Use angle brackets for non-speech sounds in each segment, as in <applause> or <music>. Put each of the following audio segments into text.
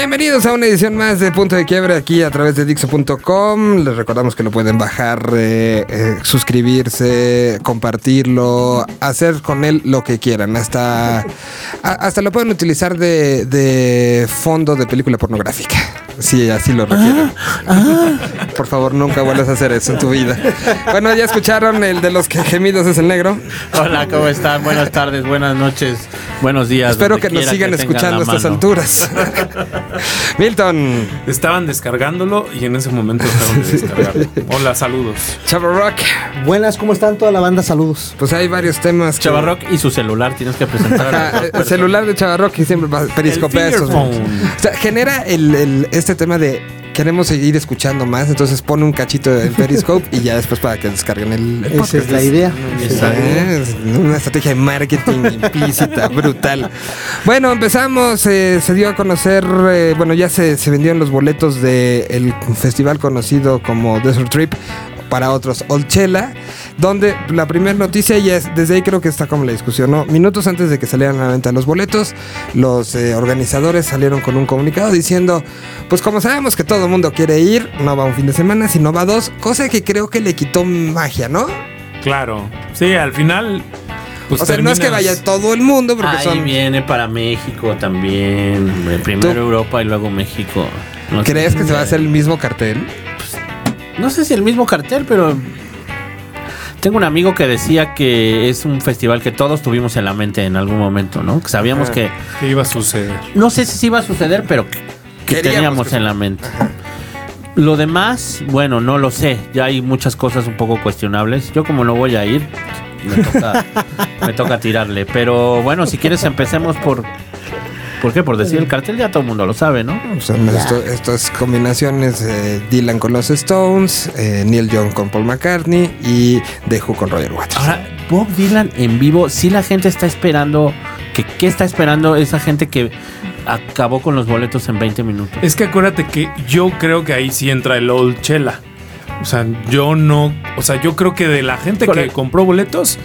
Bienvenidos a una edición más de Punto de Quiebre aquí a través de Dixo.com. Les recordamos que lo pueden bajar, eh, eh, suscribirse, compartirlo, hacer con él lo que quieran. Hasta, a- hasta lo pueden utilizar de, de fondo de película pornográfica. Si así lo requieren. Por favor, nunca vuelvas a hacer eso en tu vida. Bueno, ya escucharon el de los que gemidos es el negro. Hola, ¿cómo están? Buenas tardes, buenas noches, buenos días. Espero que nos sigan tengan escuchando a estas alturas. <laughs> <laughs> Milton, Estaban descargándolo y en ese momento estaban de descargarlo. Hola, saludos. Chavo Rock. Buenas, ¿cómo están toda la banda? Saludos. Pues hay varios temas. que- Chavarrock y su celular tienes que presentar. el celular de Chavarro que siempre va- periscopea momentos. O sea, genera el, el- este tema de queremos seguir escuchando más, entonces pone un cachito en Periscope y ya después para que descarguen el, el Esa es la idea. Es una estrategia de marketing <laughs> implícita, brutal. Bueno, empezamos, eh, se dio a conocer, eh, bueno, ya se, se vendieron los boletos del festival conocido como Desert Trip para otros Olchela, donde la primera noticia ya es, desde ahí creo que está como la discusión, ¿no? Minutos antes de que salieran a la venta los boletos, los eh, organizadores salieron con un comunicado diciendo, pues como sabemos que todo el mundo quiere ir, no va un fin de semana, sino va dos, cosa que creo que le quitó magia, ¿no? Claro. Sí, al final. Pues o sea, no es que vaya todo el mundo, porque Ahí son... viene para México también. hombre. Primero ¿Tú? Europa y luego México. No. ¿Crees que se va a hacer el mismo cartel? No sé si el mismo cartel, pero tengo un amigo que decía que es un festival que todos tuvimos en la mente en algún momento, ¿no? Que sabíamos que ¿Qué iba a suceder? no sé si iba a suceder, pero que, que teníamos que- en la mente. Lo demás, bueno, no lo sé. Ya hay muchas cosas un poco cuestionables. Yo como no voy a ir, me toca, me toca tirarle. Pero bueno, si quieres empecemos por... ¿Por qué? Por decir el cartel ya todo el mundo lo sabe, ¿no? O sea, esto- estas combinaciones, eh, Dylan con los Stones, eh, Neil Young con Paul McCartney y The Who con Roger Waters. Ahora, Bob Dylan en vivo, sí la gente está esperando... Que, ¿Qué está esperando esa gente que acabó con los boletos en 20 minutos? Es que acuérdate que yo creo que ahí sí entra el old chela. O sea, yo no. O sea, yo creo que de la gente que compró boletos,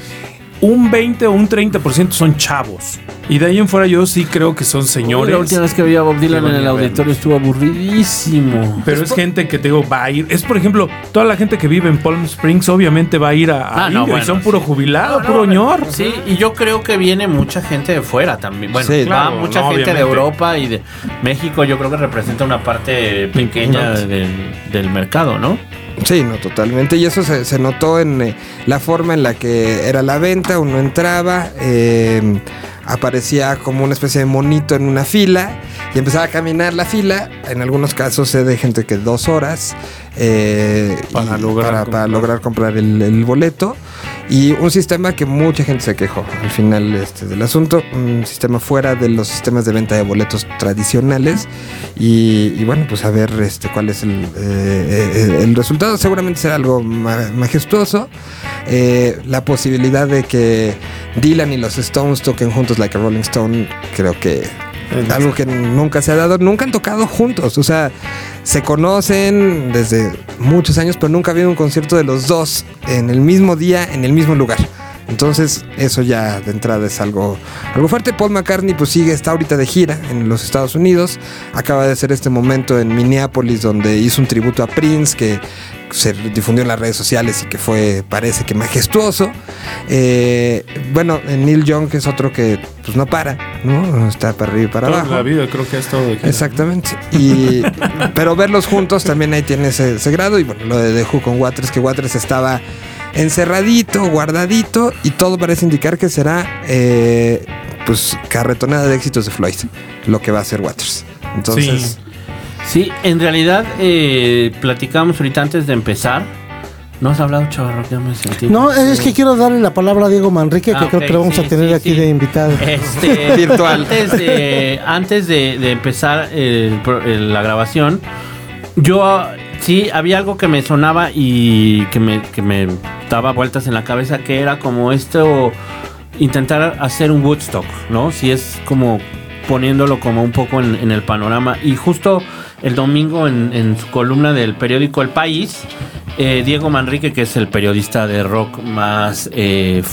un 20 o un 30% son chavos. Y de ahí en fuera yo sí creo que son Uy, señores. la última vez que vi a Bob Dylan en el auditorio estuvo aburridísimo. Pero es gente que te digo, va a ir. Es por ejemplo, toda la gente que vive en Palm Springs, obviamente va a ir a. a Ah, no, Indio, y bueno, son puro sí. jubilado, No, puro no, ñor. Sí, y yo creo que viene mucha gente de fuera también. Bueno, Sí, va claro, mucha no, gente de. Europa y de México. Yo creo que representa una parte pequeña del, del mercado, ¿no? Sí, no, totalmente. Y eso se, se notó en eh, la forma en la que era la venta. Uno entraba, eh, aparecía como una especie de monito en una fila y empezaba a caminar la fila. En algunos casos se de gente que dos horas eh, Para lograr para, para comprar. lograr comprar el, el boleto. Y un sistema que mucha gente se quejó al final este, del asunto. Un sistema fuera de los sistemas de venta de boletos tradicionales. Y, y bueno, pues a ver este, cuál es el, eh, eh, el resultado. Seguramente será algo ma- majestuoso. Eh, la posibilidad de que Dylan y los Stones toquen juntos like a Rolling Stone, creo que algo que nunca se ha dado, nunca han tocado juntos, o sea, se conocen desde muchos años, pero nunca ha habido un concierto de los dos en el mismo día, en el mismo lugar. Entonces, eso ya de entrada es algo, algo fuerte. Paul McCartney pues sigue, está ahorita de gira en los Estados Unidos. Acaba de hacer este momento en Minneapolis donde hizo un tributo a Prince que se difundió en las redes sociales y que fue, parece que majestuoso. Eh, bueno, Neil Young que es otro que pues no para, ¿no? Está para arriba y para Toda abajo. la vida creo que de gira. Exactamente. Y, <laughs> pero verlos juntos también ahí tiene ese, ese grado. Y bueno, lo de The Who con Waters, que Waters estaba encerradito, guardadito, y todo parece indicar que será eh, pues carretonada de éxitos de Floyd, lo que va a hacer Waters. Entonces, Sí, en realidad eh, platicamos ahorita antes de empezar. No has hablado, chavarro, ya me sentí. No, es que quiero darle la palabra a Diego Manrique, que Ah, creo que lo vamos sí, a tener sí, aquí sí. de invitado. Este, <laughs> Virtual. Antes de, antes de, de empezar el pro- el- la grabación, yo sí había algo que me sonaba y que me, que me daba vueltas en la cabeza, que era como esto, intentar hacer un Woodstock, ¿no? Si es como poniéndolo como un poco en, el panorama. Y justo el domingo en, su columna del periódico El País, eh, Diego Manrique, que es el periodista de rock más eh,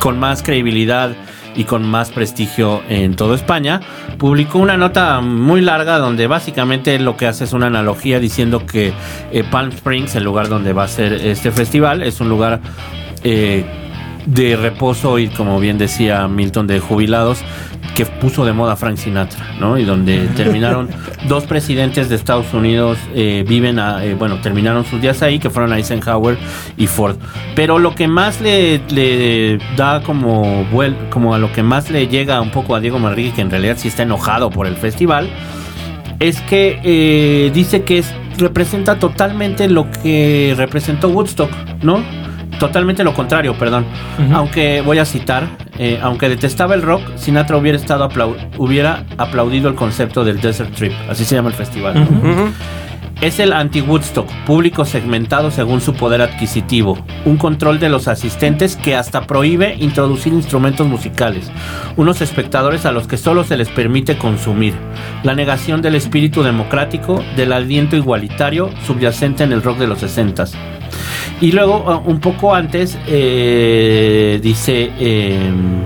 con más credibilidad y con más prestigio en toda España, publicó una nota muy larga donde básicamente lo que hace es una analogía diciendo que eh, Palm Springs, el lugar donde va a ser este festival, es un lugar eh, de reposo y como bien decía Milton de jubilados que puso de moda Frank Sinatra, ¿no? Y donde terminaron <laughs> dos presidentes de Estados Unidos eh, viven, a- eh, bueno, terminaron sus días ahí, que fueron Eisenhower y Ford. Pero lo que más le, le da como vuel- como a lo que más le llega un poco a Diego Manrique, que en realidad sí está enojado por el festival, es que eh, dice que es- representa totalmente lo que representó Woodstock, ¿no? Totalmente lo contrario, perdón. Aunque voy a citar, eh, aunque detestaba el rock, Sinatra hubiera estado aplau- hubiera aplaudido el concepto del Desert Trip, así se llama el festival. Es el anti-Woodstock, público segmentado según su poder adquisitivo, un control de los asistentes que hasta prohíbe introducir instrumentos musicales, unos espectadores a los que solo se les permite consumir, la negación del espíritu democrático, del aliento igualitario subyacente en el rock de los 60 Y luego, uh, un poco antes, eh, dice... em,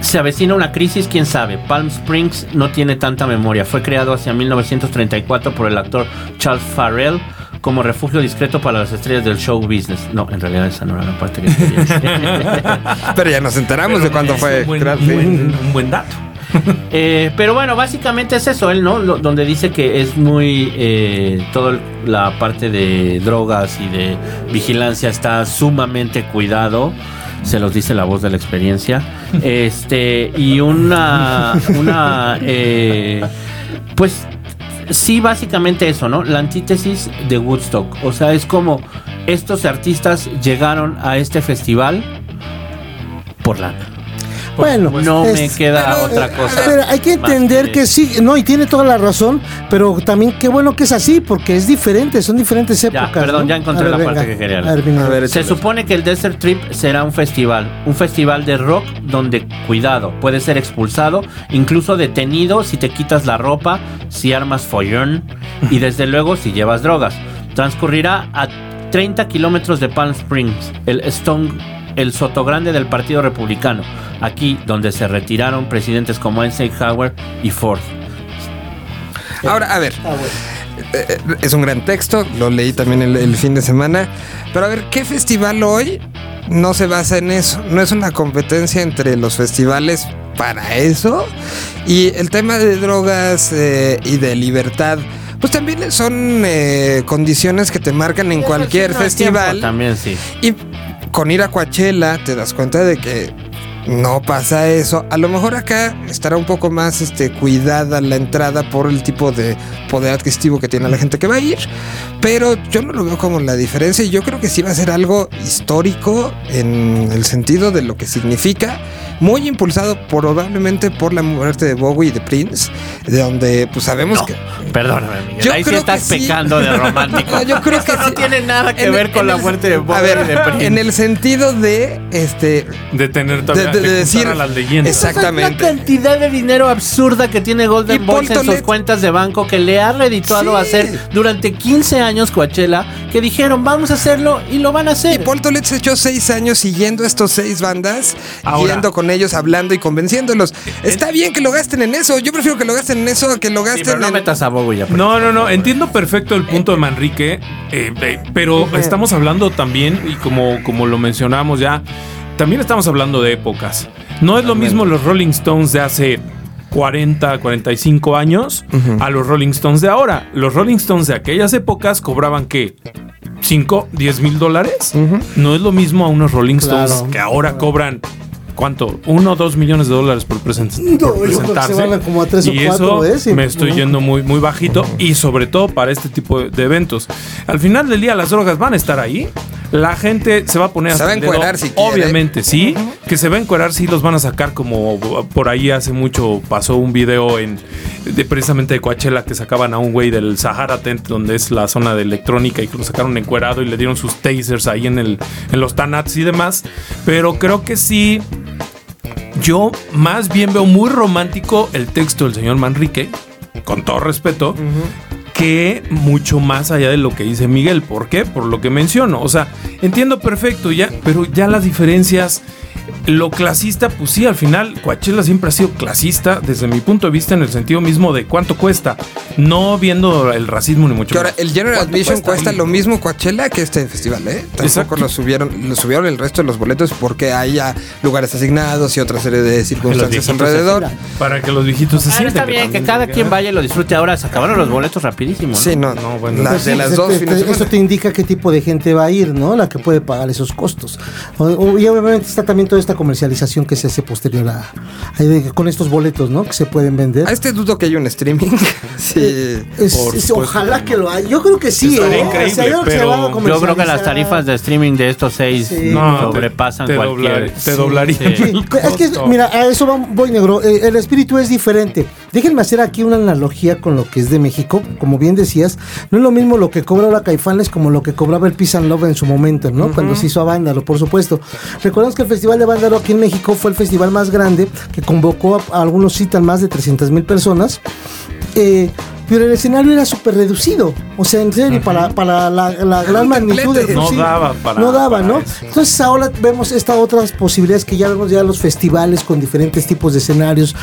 se avecina una crisis, quién sabe. Palm Springs no tiene tanta memoria. Fue creado hacia 1934 por el actor Charles Farrell como refugio discreto para las estrellas del show business. No, en realidad esa no era la parte que quería decir. <laughs> Pero ya nos enteramos de cuándo fue. Un buen, creado, un sí. buen- un buen dato. <laughs> Eh, pero bueno, básicamente es eso, él, ¿no? Lo- donde dice que es muy. Eh, toda la parte de drogas y de vigilancia está sumamente cuidado. Se los dice la voz de la experiencia. <laughs> Este, y una. Una. eh, pues. Sí, básicamente eso, ¿no? La antítesis de Woodstock. O sea, es como estos artistas llegaron a este festival por lana. Bueno, No me queda pero, otra eh, cosa. Pero hay que entender que sí, no, y tiene toda la razón, pero también qué bueno que es así, porque es diferente, son diferentes épocas. perdón, ¿no? ya encontré ver, la parte que quería A ver, venga. A ver, Se supone que el Desert Trip será un festival, un festival de rock donde, cuidado, puedes ser expulsado, incluso detenido si te quitas la ropa, si armas follón y desde luego si llevas drogas. Transcurrirá a 30 kilómetros de Palm Springs, el Stone, el Sotogrande del Partido Republicano, aquí donde se retiraron presidentes como Eisenhower y Ford. Ahora, a ver. eh, Es un gran texto, lo leí también el, el fin de semana. Pero a ver, ¿qué festival hoy no se basa en eso? No es una competencia entre los festivales para eso. Y el tema de drogas eh, y de libertad, pues también son eh, condiciones que te marcan en cualquier festival. También sí. Y con ir a Coachella te das cuenta de que no pasa eso. A lo mejor acá estará un poco más este, cuidada la entrada por el tipo de poder adquisitivo que tiene la gente que va a ir. Pero yo no lo veo como la diferencia y yo creo que sí va a ser algo histórico en el sentido de lo que significa. Muy impulsado probablemente por la muerte de Bowie y de Prince, de donde pues sabemos No, que... perdóname, Miguel. Yo Ahí sí creo estás que sí. pecando de romántico. <laughs> No, yo creo Esto que no sí. tiene nada que En- ver con la muerte de Bowie A ver, y de Prince. en el sentido de este De tener de, todavía de- de de decir a las leyendas. La exactamente cantidad de dinero absurda que tiene Golden Boys en sus cuentas de banco que le ha redituado Sí. hacer durante 15 años Coachella, que dijeron vamos a hacerlo y lo van a Y hacer. Paul Tolet se echó seis años siguiendo a estos seis bandas, Ahora- yendo con ellos, hablando y convenciéndolos. Está bien que lo gasten en eso. Yo prefiero que lo gasten en eso a que lo Sí, gasten pero no en. metas a Bowie ya. No, no, no. Entiendo perfecto el punto de Manrique, eh, eh, pero estamos hablando también, y como, como lo mencionamos ya, también estamos hablando de épocas. No es lo mismo los Rolling Stones de hace 40, 45 años a los Rolling Stones de ahora. Los Rolling Stones de aquellas épocas cobraban que 5, 10 mil dólares. No es lo mismo a unos Rolling Stones Claro. que ahora cobran. ¿Cuánto? Uno o dos millones de dólares por, present- No, por presentarse. van a como a tres o y cuatro, eso ¿eh? Me estoy yendo muy, muy bajito y sobre todo para este tipo de, de eventos. Al final del día las drogas van a estar ahí. La gente se va a poner Se hasta va a encuerar si quiere. Obviamente, sí. Que se va a encuerar, sí los van a sacar como por ahí hace mucho pasó un video en de precisamente de Coachella que sacaban a un güey del Sahara Tent, donde es la zona de electrónica, y que lo sacaron encuerado y le dieron sus tasers ahí en el en los tanats y demás. Pero creo que sí yo más bien veo muy romántico el texto del señor Manrique, con todo respeto, que mucho más allá de lo que dice Miguel. ¿Por qué? Por lo que menciono. O sea, entiendo perfecto ya, pero ya las diferencias lo clasista, pues sí, al final Coachella siempre ha sido clasista desde mi punto de vista en el sentido mismo de cuánto cuesta, no viendo el racismo ni mucho Que ahora, menos. el General ¿Cuánto Admission cuesta Y- lo mismo Coachella que este festival, ¿eh? Tampoco Exacto. lo subieron, lo subieron el resto de los boletos porque hay ya lugares asignados y otra serie de circunstancias alrededor. Para que los viejitos se sientan. está bien, que cada quien vaya y lo disfrute. Ahora se acabaron los boletos rapidísimo. ¿no? Sí, no, No, bueno. las Pues de sí, las te- dos te- de Eso te indica qué tipo de gente va a ir, ¿no? La que puede pagar esos costos. O- o- y obviamente está también toda esta comercialización que se hace posterior a, con estos boletos, ¿no? Que se pueden vender. A este dudo que hay un streaming. <laughs> sí. Es- por es- supuesto ojalá que lo haya. Yo creo que sí, ¿eh? increíble, yo creo que se pero yo creo que las tarifas de streaming de estos seis Sí. No, sobrepasan te- te cualquier. doblar- te doblarían Sí. el <laughs> Es que, mira, a eso va- voy negro. Eh, El espíritu es diferente. Déjenme hacer aquí una analogía con lo que es de México. Como bien decías, no es lo mismo lo que cobra ahora Caifanes como lo que cobraba el Peace and Love en su momento, ¿no? Cuando se hizo a Vándalo, por supuesto. Recordemos que el Festival de Vándalo aquí en México fue el festival más grande que convocó a, a algunos citan más de 300 mil personas. Eh, pero el escenario era súper reducido. O sea, en serio, para, para la, la gran magnitud de No sí, daba para- No daba, para ¿no? eso. Entonces ahora vemos estas otras posibilidades que ya vemos ya los festivales con diferentes tipos de escenarios.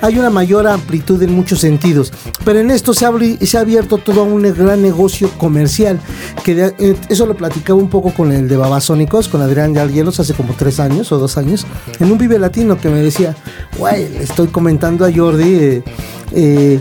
Hay una mayor amplitud en muchos sentidos. Pero en esto se ha, se ha abierto todo un gran negocio comercial. Que de- eh, eso lo platicaba un poco con el de Babasónicos, con Adrián Yarguielos hace como tres años o dos años. En un Vive Latino que me decía, güey, le estoy comentando a Jordi. eh, eh,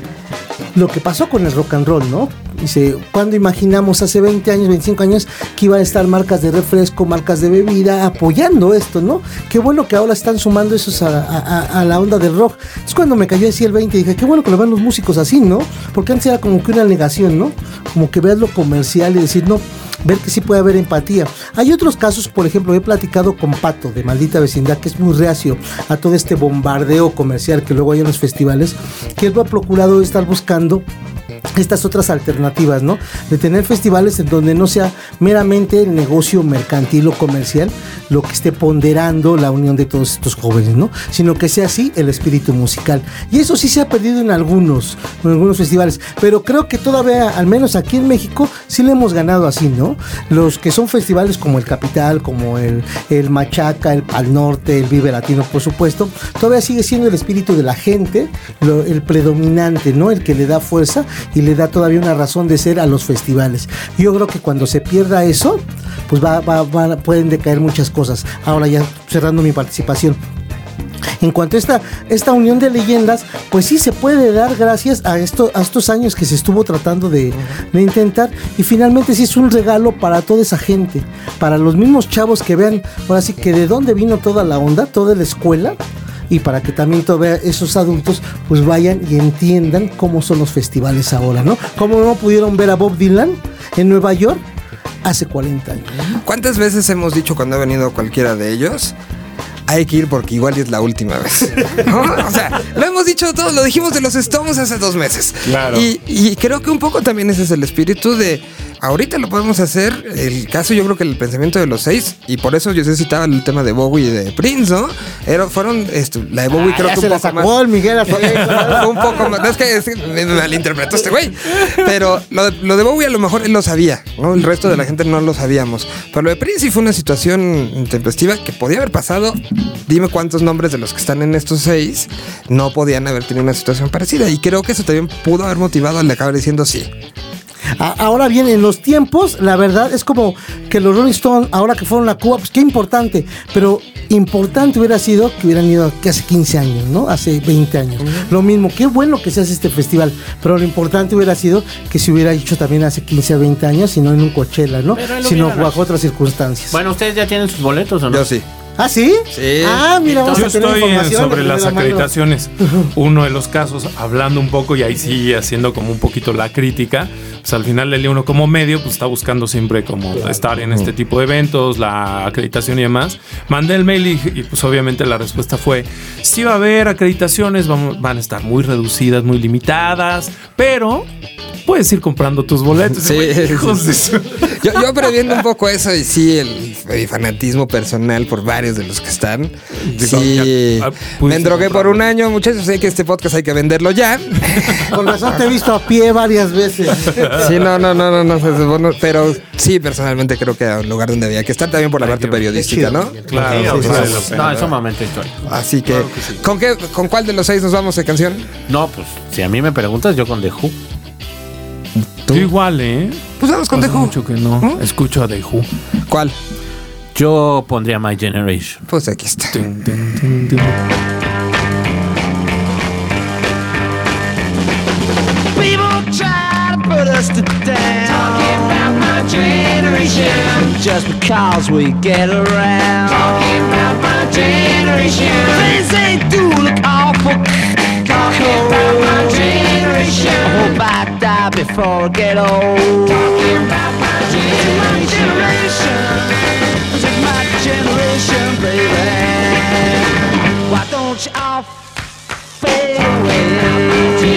lo que pasó con el rock and roll, ¿no? Dice, cuando imaginamos hace 20 años, 25 años, que iban a estar marcas de refresco, marcas de bebida apoyando esto, ¿no? Qué bueno que ahora están sumando esos a, la onda del rock. Es cuando me cayó así el 20 y dije, qué bueno que lo ven los músicos así, ¿no? Porque antes era como que una negación, ¿no? Como que veas lo comercial y decir, no, ver que sí puede haber empatía. Hay otros casos, por ejemplo, he platicado con Pato de Maldita Vecindad, que es muy reacio a todo este bombardeo comercial que luego hay en los festivales, que él lo ha procurado estar buscando estas otras alternativas, ¿no? De tener festivales en donde no sea meramente el negocio mercantil o comercial lo que esté ponderando la unión de todos estos jóvenes, ¿no? Sino que sea así el espíritu musical. Y eso sí se ha perdido en algunos, en algunos festivales, pero creo que todavía, al menos aquí en México, sí le hemos ganado así, ¿no? Los que son festivales como el Capital, como el, el Machaca, el Pal Norte, el Vive Latino, por supuesto, todavía sigue siendo el espíritu de la gente, el predominante, ¿no? El que le da fuerza y le da todavía una razón de ser a los festivales. Yo creo que cuando se pierda eso, pues va, pueden decaer muchas cosas. Ahora ya cerrando mi participación. En cuanto a esta, esta unión de leyendas, pues sí se puede dar gracias a estos años que se estuvo tratando de, de intentar y finalmente sí es un regalo para toda esa gente, para los mismos chavos que vean, ahora sí que de dónde vino toda la onda, toda la escuela y para que también todavía esos adultos pues vayan y entiendan cómo son los festivales ahora, ¿no? Cómo no pudieron ver a Bob Dylan en Nueva York hace 40 años. ¿no? ¿Cuántas veces hemos dicho cuando ha venido cualquiera de ellos? Hay que ir porque igual es la última vez. <laughs> ¿no? O sea, lo hemos dicho todos, lo dijimos de los Stones hace dos meses. Claro. Y, y creo que un poco también ese es el espíritu de ahorita lo podemos hacer. El caso, yo creo que el pensamiento de los seis, y por eso yo sé citaba el tema de Bowie y de Prince, ¿no? Era, fueron, esto, la de Bowie creo Ah, Ya que un poco sacó más. el Miguel. Fue <laughs> un poco más. Es que, es que me malinterpretó este güey. Pero lo, de- lo de Bowie a lo mejor él lo sabía, ¿no? El resto de la gente no lo sabíamos. Pero lo de Prince sí fue una situación intempestiva que podía haber pasado. Dime cuántos nombres de los que están en estos seis no podían haber tenido una situación parecida. Y creo que eso también pudo haber motivado al de acabar diciendo sí. A- Ahora bien, en los tiempos, la verdad es como que los Rolling Stones, ahora que fueron a Cuba, pues qué importante. Pero importante hubiera sido que hubieran ido que hace 15 años, ¿no? Hace 20 años. Lo mismo, qué bueno que se hace este festival. Pero lo importante hubiera sido que se hubiera hecho también hace 15 a 20 años, y no en un Coachella, ¿no? Sino bajo otras circunstancias. Bueno, ¿ustedes ya tienen sus boletos o no? Yo sí. ¿Ah, sí? Sí. Ah, mira, vamos Yo a tener estoy en- información sobre las acreditaciones. Uno de los casos, hablando un poco y ahí sí haciendo como un poquito la crítica, pues al final del día uno como medio pues está buscando siempre como estar en este tipo de eventos, la acreditación y demás. Mandé el mail y, y, pues obviamente la respuesta fue, sí va a haber acreditaciones, vamos- van a estar muy reducidas, muy limitadas, pero puedes ir comprando tus boletos. Sí. Hijos de su- Yo, yo previendo un poco eso y sí, el, el fanatismo personal por varios de los que están. Sí, ya, ah, me endrogué por un año, muchachos. Sé que este podcast hay que venderlo ya. Con razón te he visto a pie varias veces. <laughs> Sí, no, no, no, no, no, <laughs> supone- pero sí, personalmente creo que era un lugar donde había que estar también por la parte periodística, ¿no? Claro, Sí, sí, sí. No, es un momento histórico. Así que, ¿con qué, con cuál de los seis nos vamos de canción? No, pues si a mí me preguntas, yo con The Who. Yo igual, ¿eh? Pues vamos con The Hace Who. mucho que no escucho a The Who. ¿Cuál? Yo pondría My Generation. Pues aquí está. Tin, put us to down. Talking about my generation. Just because we get around. Talking about my generation. Things they do look awful. Talking about my generation. I hope I die before I get old. Talking about my generation. It's my generation, baby. Why don't you all fade away?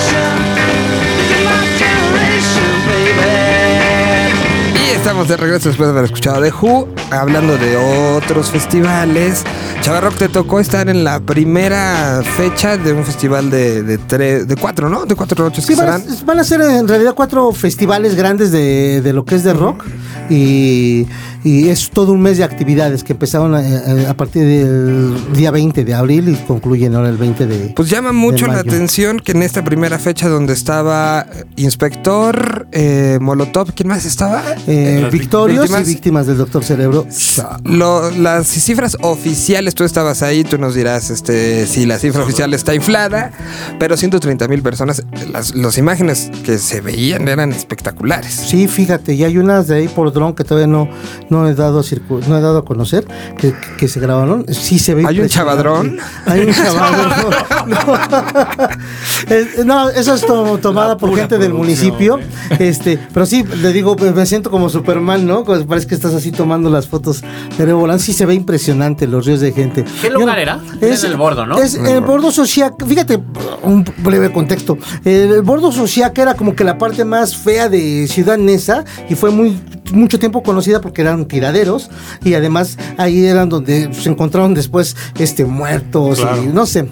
Estamos de regreso después de haber escuchado The Who, hablando de otros festivales. Chavarrock, te tocó estar en la primera fecha de un festival de, de, tres, de cuatro, ¿no? De cuatro noches Sí, que van a, serán. van a ser en realidad cuatro festivales grandes de, de lo que es de rock y, y es todo un mes de actividades que empezaron a, a- a partir del día 20 de abril y concluyen ahora el 20 de... Pues llama mucho la atención que en esta primera fecha donde estaba Inspector, eh, Molotov, ¿quién más estaba? eh, victorios víctimas. y víctimas del Doctor Cerebro. Lo- las cifras oficiales, tú estabas ahí, tú nos dirás este, si la cifra oficial está inflada, pero 130 mil personas, las, las imágenes que se veían eran espectaculares. Sí, fíjate, y hay unas de ahí por dron que todavía no, no he dado no he dado a conocer que, que se grabaron. Sí se ve. ¿Hay un chavadrón? Hay un chavadrón. <laughs> No, Es- no, eso es to- tomada por gente del municipio. eh. Este, pero sí, le digo, me siento como Superman, ¿no? Como Parece que estás así tomando las fotos de Nuevo Volán. Sí se ve impresionante los ríos de gente. ¿Qué lugar era? Era en el Bordo, ¿no? Es el Bordo Social. Fíjate, un breve contexto. El Bordo Social era como que la parte más fea de Ciudad Neza y fue muy mucho tiempo conocida porque eran tiraderos y además ahí eran donde se encontraron después este muertos y no sé.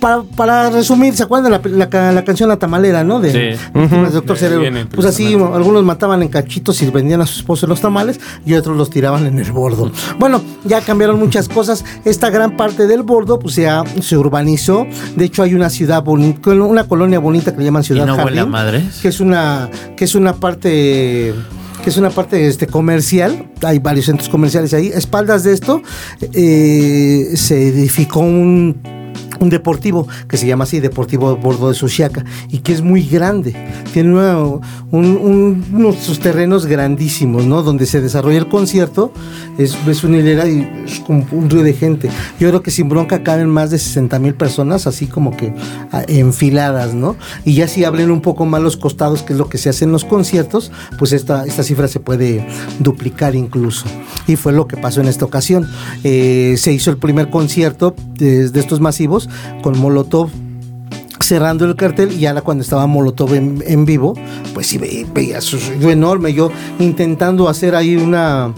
Para, para resumir, ¿se acuerdan de la, la ca- la canción La Tamalera, no? De, Sí. Doctor Cerebro. viene, Pues así, algunos mataban en cachitos y vendían a sus esposos los tamales y otros los tiraban en el bordo. Bueno, ya cambiaron muchas cosas. Esta gran parte del bordo pues ya se urbanizó. De hecho, hay una ciudad bonita, una colonia bonita que le llaman Ciudad ¿Y no Jardín, madres? que es una que es una parte que es una parte este, comercial, hay varios centros comerciales ahí. A espaldas de esto eh, se edificó un, un deportivo que se llama así, Deportivo Bordo de Suchiaca, y que es muy grande. Tiene una- un- un- unos sus terrenos grandísimos, ¿no? Donde se desarrolla el concierto, es, es una hilera y es como un río de gente. Yo creo que sin bronca caben más de 60 mil personas, así como que ah, enfiladas, ¿no? Y ya si abren un poco más los costados, que es lo que se hace en los conciertos, pues esta, esta cifra se puede duplicar incluso. Y fue lo que pasó en esta ocasión. Eh, se hizo el primer concierto de, de estos masivos con Molotov cerrando el cartel y ahora cuando estaba Molotov en, vivo, pues sí ve- veía su yo enorme, yo intentando hacer ahí una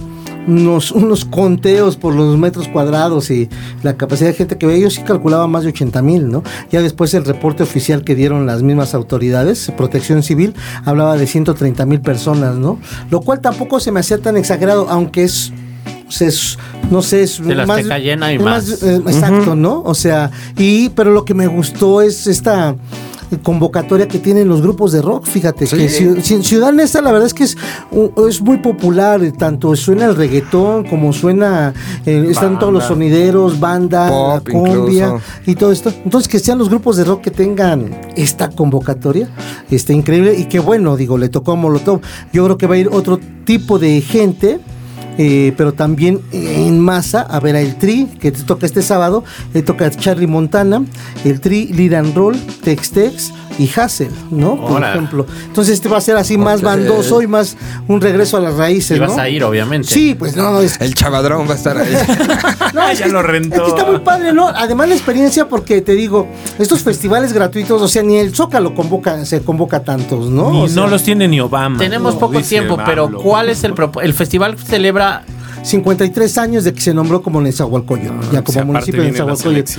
unos, unos conteos por los metros cuadrados y la capacidad de gente que veía, yo sí calculaba más de 80 mil, ¿no? Ya después el reporte oficial que dieron las mismas autoridades, Protección Civil, hablaba de 130 mil personas, ¿no? Lo cual tampoco se me hacía tan exagerado, aunque es pues es, no sé, es De la Azteca llena y más. eh, exacto, ¿no? O sea, y pero lo que me gustó es esta convocatoria que tienen los grupos de rock, fíjate, que Ciu- Ci- Ciudad Nesta la verdad es que es, es muy popular, tanto suena el reggaetón como suena, eh, están todos los Banda. sonideros, banda, Pop la cumbia incluso. y todo esto. Entonces que sean los grupos de rock que tengan esta convocatoria, está increíble y qué bueno, digo, le tocó a Molotov. Yo creo que va a ir otro tipo de gente eh, pero también en masa a ver a el Tri, que te toca este sábado, le toca a Charlie Montana, el Tri, Lead and Roll, Tex Tex, y Hassel, ¿no? Por ejemplo. Entonces este va a ser así más bandoso y más un regreso a las raíces, Y vas ¿no? a ir, obviamente. Sí, pues no, no, es El chavadrón va a estar ahí. <laughs> No, <laughs> es Ya que- lo rentó. es que está muy padre, ¿no? Además la experiencia porque te digo, estos festivales gratuitos, o sea, ni el Zócalo convoca, se convoca tantos, ¿no? Ni- O sea, no los tiene ni Obama. Tenemos No, poco tiempo, pero. ¿cuál es el El festival celebra 53 años de que se nombró como Nezahualcóyotl, ya si como municipio de Nezahualcóyotl.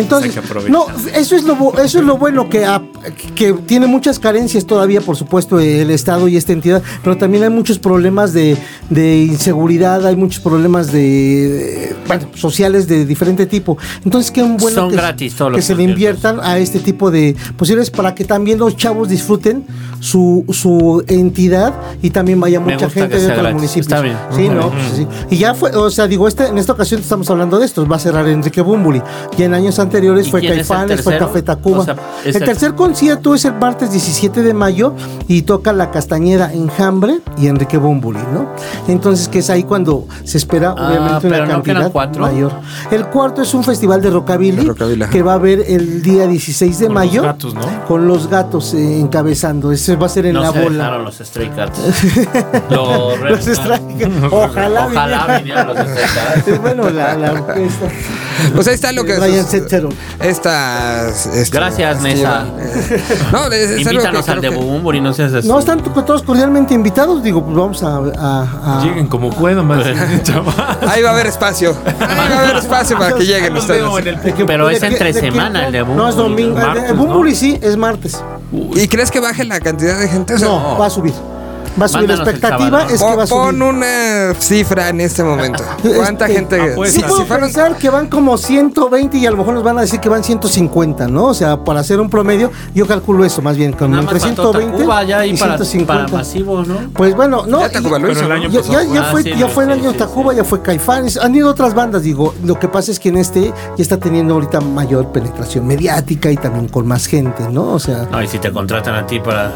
Entonces, que no, eso es lo eso es lo bueno que ha- que tiene muchas carencias todavía, por supuesto, el Estado y esta entidad, pero también hay muchos problemas de, de inseguridad, hay muchos problemas de, de, bueno, sociales de diferente tipo. Entonces, qué bueno Son que, gratis todos los que se le inviertan a este tipo de posibilidades para que también los chavos disfruten su, su entidad y también vaya Me mucha gusta gente que de sea otros gratis. municipios. Está bien. Sí, no, pues, sí. Y ya fue, o sea, digo, este, en esta ocasión estamos hablando de esto, va a cerrar Enrique Bumburi. Y en años anteriores ¿Y fue quién es el Caifanes, fue tercero? Café Tacuba. O sea, es el el- tercer concierto es el martes 17 de mayo y toca La Castañeda, Enjambre y Enrique Bumburi, ¿no? Entonces, que es ahí cuando se espera, Ah, obviamente, una no cantidad cuatro. mayor. El cuarto es un festival de rockabilly, De rockabilly, ajá. que va a haber el día 16 de Con mayo. los gatos, ¿no? Con los gatos eh, encabezando. Ese va a ser en no la se bola. dejaron los Stray Cats. <laughs> Los Los Cats. Strike- <laughs> Ojalá, Ojalá viniera. vinieran los Stray Cats. <laughs> Bueno, la, la orquesta. <laughs> Pues ahí está lo que Ryan Setzer. Estas. este, Gracias, Nesa. eh, <laughs> No, es, es Invítanos que al de que- Bumburi, no seas así. No, están to- todos cordialmente invitados. Digo, pues vamos a. a- a- Lleguen como puedan, más. <laughs> Ahí va a haber espacio. Ahí va a haber espacio para que lleguen Los ustedes. Pero es entre semana el de No, es domingo. El. Bumburi sí, es martes. ¿Y crees que baje la cantidad de gente? O sea, No, va a subir. Va a subir. La expectativa sábado. es que va a Pon, pon subir. una cifra en este momento. ¿Cuánta Este, gente? Sí si, puedo si fueron- pensar que van como 120 y a lo mejor nos van a decir que van 150, ¿no? O sea, para hacer un promedio, yo calculo eso más bien, como Nada entre más faltó 120 Tacuba ya y para, para 150. masivos, ¿no? Pues bueno, no. Ya Tacuba lo hizo, el año Ya, pasado. ya, ya Ah, fue, sí, ya no, fue el año sí, Tacuba, ya fue Caifanes, han ido otras bandas, digo, lo que pasa es que en este ya está teniendo ahorita mayor penetración mediática y también con más gente, ¿no? O sea, No, y si te contratan a ti para...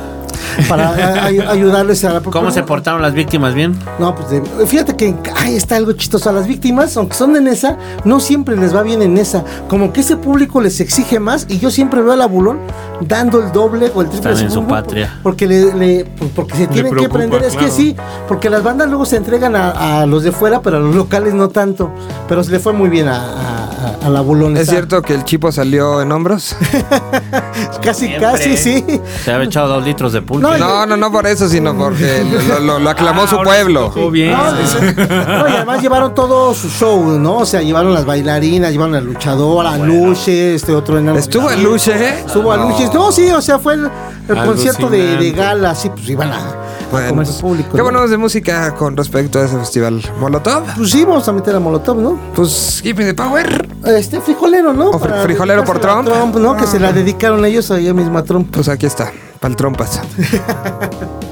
para a- a- ayudarles a la <laughs> ¿Cómo se portaron las víctimas? ¿Bien? No, pues de- fíjate que ahí está algo chistoso. A las víctimas, aunque son de Nesa, no siempre les va bien en Nesa. Como que ese público les exige más y yo siempre veo al abulón dando el doble o el triple Están en su patria. Porque, le, le- pues, porque se tienen que preocupa, prender. Es que sí, porque las bandas luego se entregan a, a los de fuera, pero a los locales no tanto. Pero se le fue muy bien a, a- a- al abulón. ¿Es cierto que el chipo salió en hombros? <laughs> Casi, Siempre. casi, sí. Se había echado dos litros de pulque. No, No, no, no por eso, sino porque lo, lo- lo aclamó Ah, su pueblo. tocó bien. No, pues, no, y además llevaron todo su show, ¿no? O sea, llevaron las bailarinas, llevaron al luchador, a Luche, este otro enano. ¿Estuvo en Luche? eh? Estuvo a Luche. No, sí, o sea, fue el, el concierto de, de gala, sí, pues iban a, a Bueno, su público. ¿Qué ¿no? bueno de música con respecto a ese festival? ¿Molotov? Pues sí, vamos a meter a Molotov, ¿no? Pues Give Me the Power. Este frijolero, ¿no? O fri- Para frijolero por a Trump. ¿no? Que se la dedicaron ellos a ella misma a Trump. Pues aquí está, pa'l trompas. <laughs>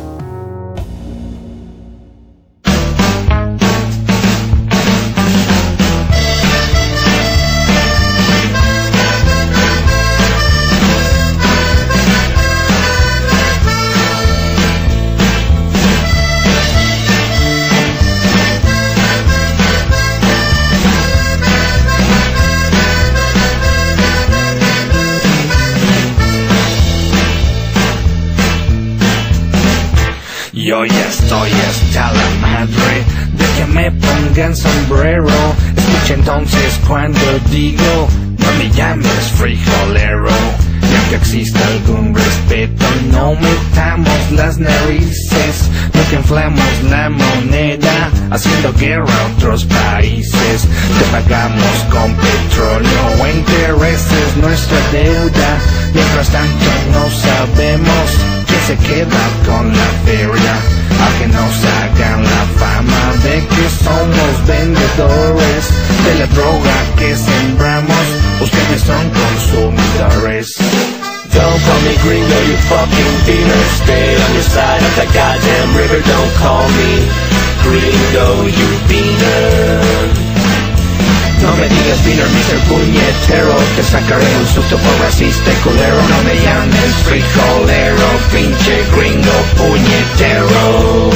Yo ya estoy hasta la madre de que me pongan sombrero. Escucha entonces cuando digo, no me llames frijolero. Y aunque exista algún respeto, no metamos las narices. No que inflamos la moneda, haciendo guerra a otros países. Te pagamos con petróleo intereses nuestra deuda. Mientras tanto no sabemos se queda con la feria. A que nos hagan la fama de que somos vendedores de la droga que sembramos. Ustedes son consumidores. Don't call me gringo, you fucking beaner. Stay on your side of that goddamn river. Don't call me gringo, you beaner. No me digas beaner, Mr. Puñetero Te sacaré un susto por racista culero No me llames frijolero Pinche gringo puñetero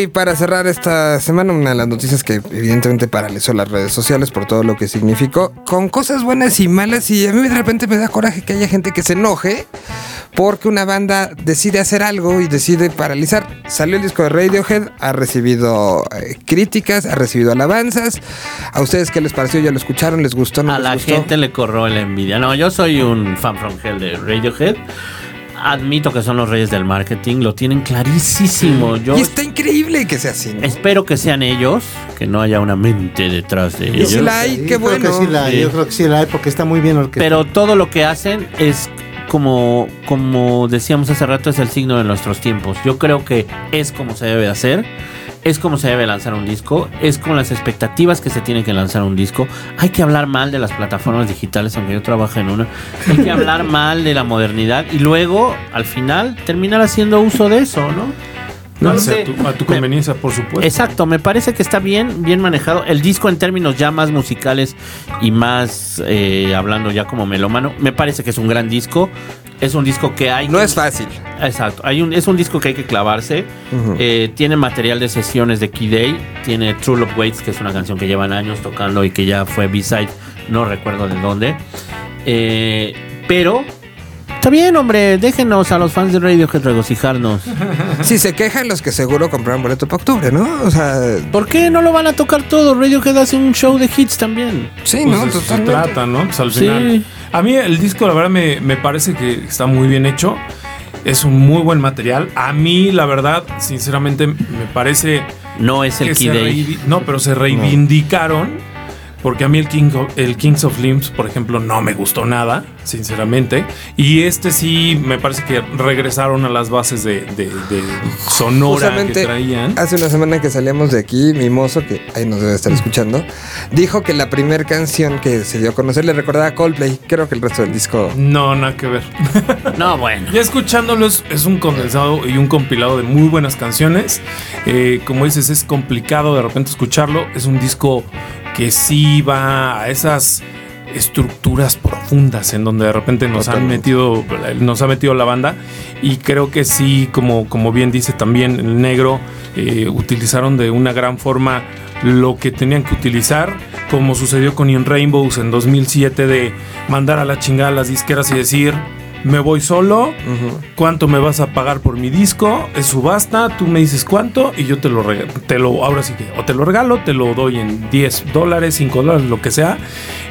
Y para cerrar esta semana, una de las noticias que evidentemente paralizó las redes sociales por todo lo que significó, con cosas buenas y malas, y a mí de repente me da coraje que haya gente que se enoje porque una banda decide hacer algo y decide paralizar. Salió el disco de Radiohead, ha recibido eh, críticas, ha recibido alabanzas. ¿A ustedes qué les pareció? ¿Ya lo escucharon? ¿Les gustó? ¿No A les la gustó? gente le corrió la envidia. No, yo soy un fan from hell de Radiohead. Admito que son los reyes del marketing, lo tienen clarísimo. Yo Y está increíble que sea así. ¿no? espero que sean ellos, que no haya una mente detrás de Y ellos. si la hay, qué yo creo bueno. que sí la hay, Sí. Yo creo que sí la hay porque está muy bien orquestado. Pero todo lo que hacen es como, como decíamos hace rato, es el signo de nuestros tiempos. Yo creo que es como se debe de hacer. Es como se debe lanzar un disco, es con las expectativas que se tiene que lanzar un disco. Hay que hablar mal de las plataformas digitales, aunque yo trabaje en una. Hay que hablar <laughs> mal de la modernidad y luego, al final, terminar haciendo uso de eso, ¿no? No O sea, sé. a tu, a tu Me- conveniencia, por supuesto. Exacto, me parece que está bien, bien manejado. El disco en términos ya más musicales y más eh, hablando ya como melómano, me parece que es un gran disco. Es un disco que hay. No que- es fácil. Exacto, hay un, es un disco que hay que clavarse. Eh, tiene material de sesiones de Key Day. Tiene True Love Waits, que es una canción que llevan años tocando y que ya fue B-side, no recuerdo de dónde. Eh, pero. Está bien, hombre, déjenos a los fans de Radiohead regocijarnos. Si se quejan los que seguro compraron boleto para octubre, ¿no? O sea, ¿Por qué no lo van a tocar todo? Radiohead hace un show de hits también. sí, Pues ¿no? se trata, ¿no? Pues al Sí. final. A mí el disco, la verdad, me, me parece que está muy bien hecho. Es un muy buen material. A mí, la verdad, sinceramente, me parece No es el que Key se Day. reivi- No, pero se reivindicaron. Porque a mí el, King of- el Kings of Limbs, por ejemplo, no me gustó nada, sinceramente. Y este sí me parece que regresaron a las bases de, de- de sonora que Justamente traían. hace una semana que salíamos de aquí, mi mozo, que ahí nos debe estar escuchando, dijo que la primera canción que se dio a conocer le recordaba a Coldplay. Creo que el resto del disco. No, nada que ver. <laughs> No, bueno. Ya escuchándolo es, es un condensado y un compilado de muy buenas canciones. Eh, como dices, es complicado de repente escucharlo. Es un disco que sí va a esas estructuras profundas en donde de repente nos han metido nos ha metido la banda. Y creo que sí como, como bien dice también el negro eh, utilizaron de una gran forma lo que tenían que utilizar como sucedió con In Rainbows en 2007 de mandar a la chingada a las disqueras y decir me voy solo, cuánto me vas a pagar por mi disco, es subasta, tú me dices cuánto y yo te lo regalo, te lo, ahora sí que, o te lo regalo, te lo doy en 10 dólares, 5 dólares, lo que sea.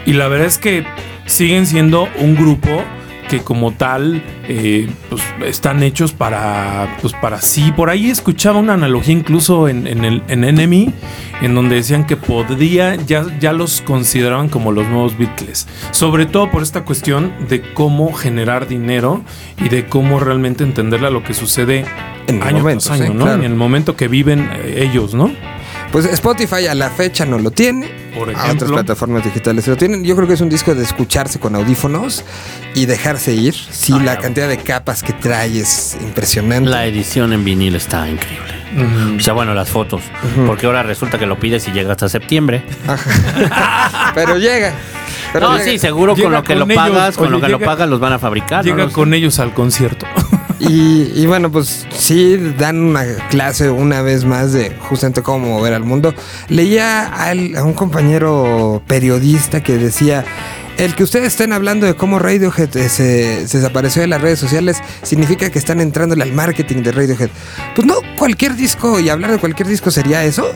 Y la verdad es que siguen siendo un grupo que como tal eh, pues, están hechos para pues para sí por ahí escuchaba una analogía incluso en, en el en Enemy en donde decían que podría ya ya los consideraban como los nuevos Beatles sobre todo por esta cuestión de cómo generar dinero y de cómo realmente entenderle a lo que sucede En año momento, tras año, sí, ¿no? claro. en el momento que viven eh, ellos no Pues Spotify a la fecha no lo tiene. Por A otras ejemplo. plataformas digitales lo tienen. Yo creo que es un disco de escucharse con audífonos y dejarse ir. Sí, Ah, la ya. cantidad de capas que trae es impresionante. La edición en vinil está increíble. O sea, bueno, las fotos. Porque ahora resulta que lo pides y llega hasta septiembre. Pero llega. Pero no, llega. sí, seguro con lo que con lo ellos. pagas, con Oye, lo que lo pagas los van a fabricar. llega con ellos al concierto Y, bueno, pues sí dan una clase una vez más de justamente cómo mover al mundo. Leía a un compañero periodista que decía, el que ustedes estén hablando de cómo Radiohead eh, se, se desapareció de las redes sociales significa que están entrándole al marketing de Radiohead. Pues no, cualquier disco y hablar de cualquier disco sería eso,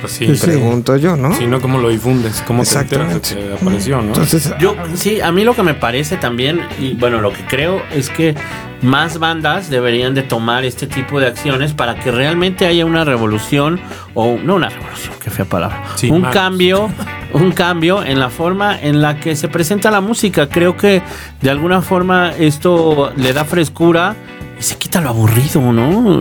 pues sí, Sí. pregunto yo, ¿no? Si no, ¿cómo lo difundes? ¿Cómo te enteras de Exactamente. que apareció, no? Entonces, Yo, sí, a mí lo que me parece también, y bueno, lo que creo es que más bandas deberían de tomar este tipo de acciones para que realmente haya una revolución, o no una revolución, qué fea palabra, Sí, un más. cambio, un cambio en la forma en la que se presenta la música. Creo que de alguna forma esto le da frescura y se quita lo aburrido, ¿no?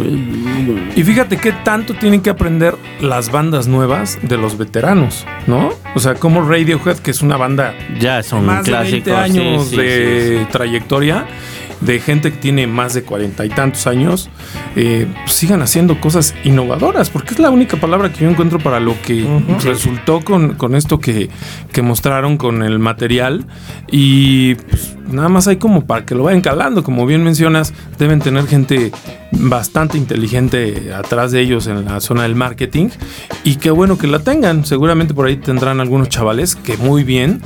Y fíjate qué tanto tienen que aprender las bandas nuevas de los veteranos, ¿no? O sea, como Radiohead, que es una banda Ya son más de clásicos. 20 años sí, sí, de sí. trayectoria de gente que tiene más de cuarenta y tantos años, eh, pues, sigan haciendo cosas innovadoras, porque es la única palabra que yo encuentro para lo que resultó con, con esto que, que mostraron con el material. Y pues, nada más hay como para que lo vayan calando, como bien mencionas, deben tener gente bastante inteligente atrás de ellos en la zona del marketing y qué bueno que la tengan. Seguramente por ahí tendrán algunos chavales que muy bien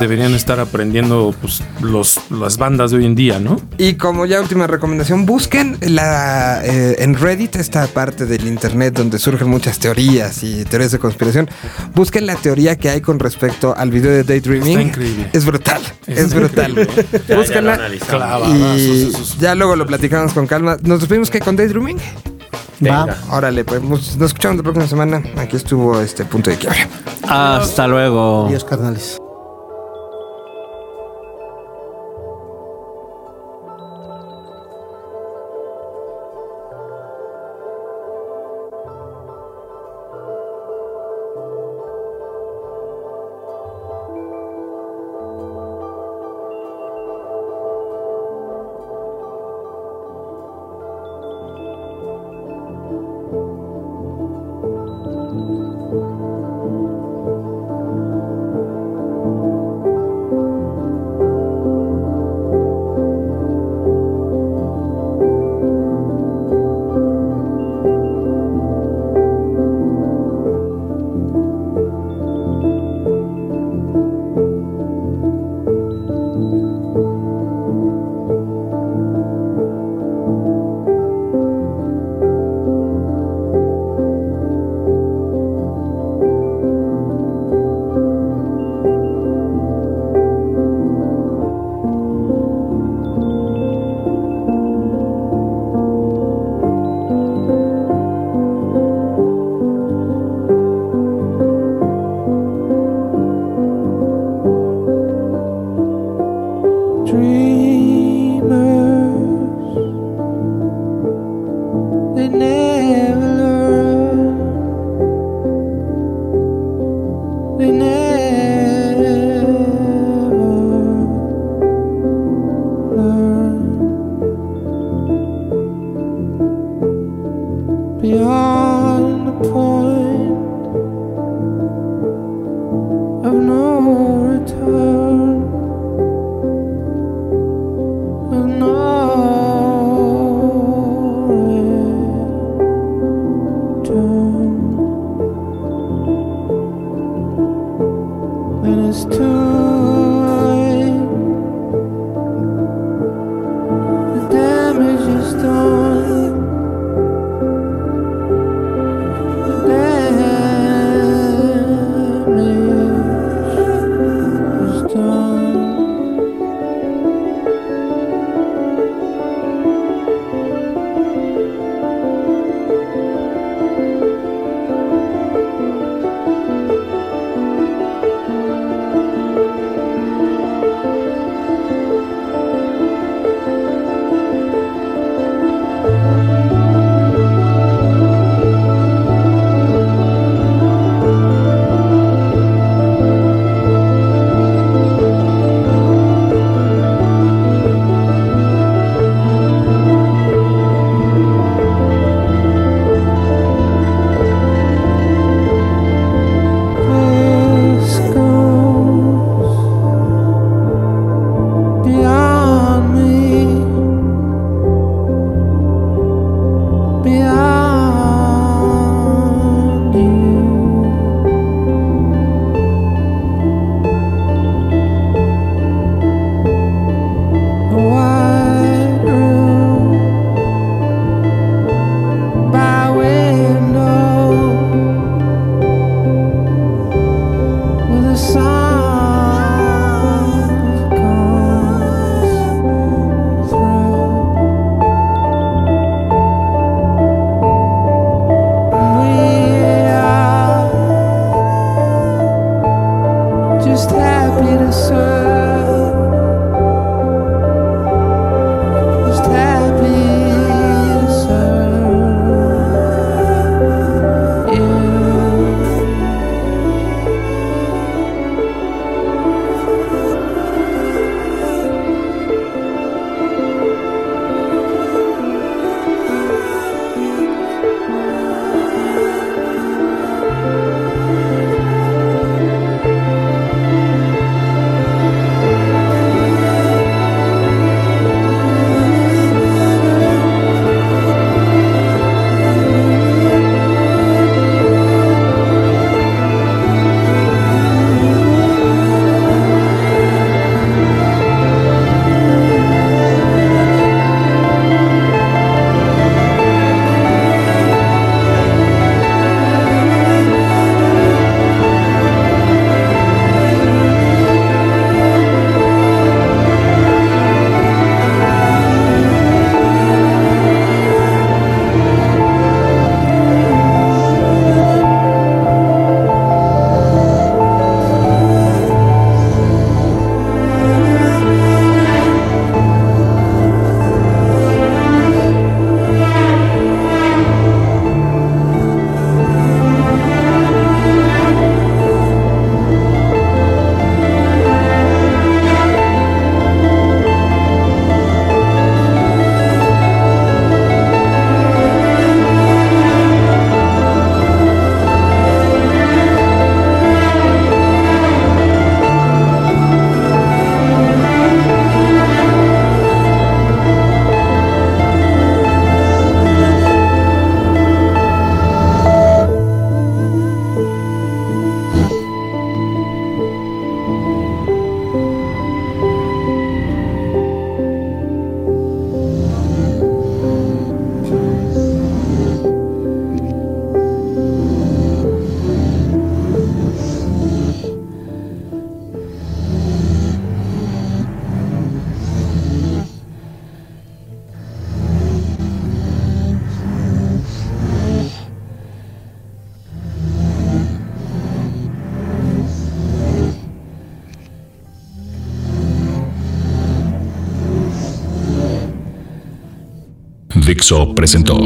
deberían estar aprendiendo pues, los, las bandas de hoy en día, ¿no? Y como ya última recomendación, busquen la, eh, en Reddit, esta parte del internet donde surgen muchas teorías y teorías de conspiración. Busquen la teoría que hay con respecto al video de Daydreaming. Está increíble. Es brutal, es, Es brutal. Ya, ya Búsquenla. Clavadazos Y ya luego lo platicamos con calma. ¿Nos despedimos que con Daydreaming? Venga. Órale, pues nos nos escuchamos la próxima semana. Aquí estuvo este punto de quiebre. Hasta luego. Adiós, carnales. Dixo presentó.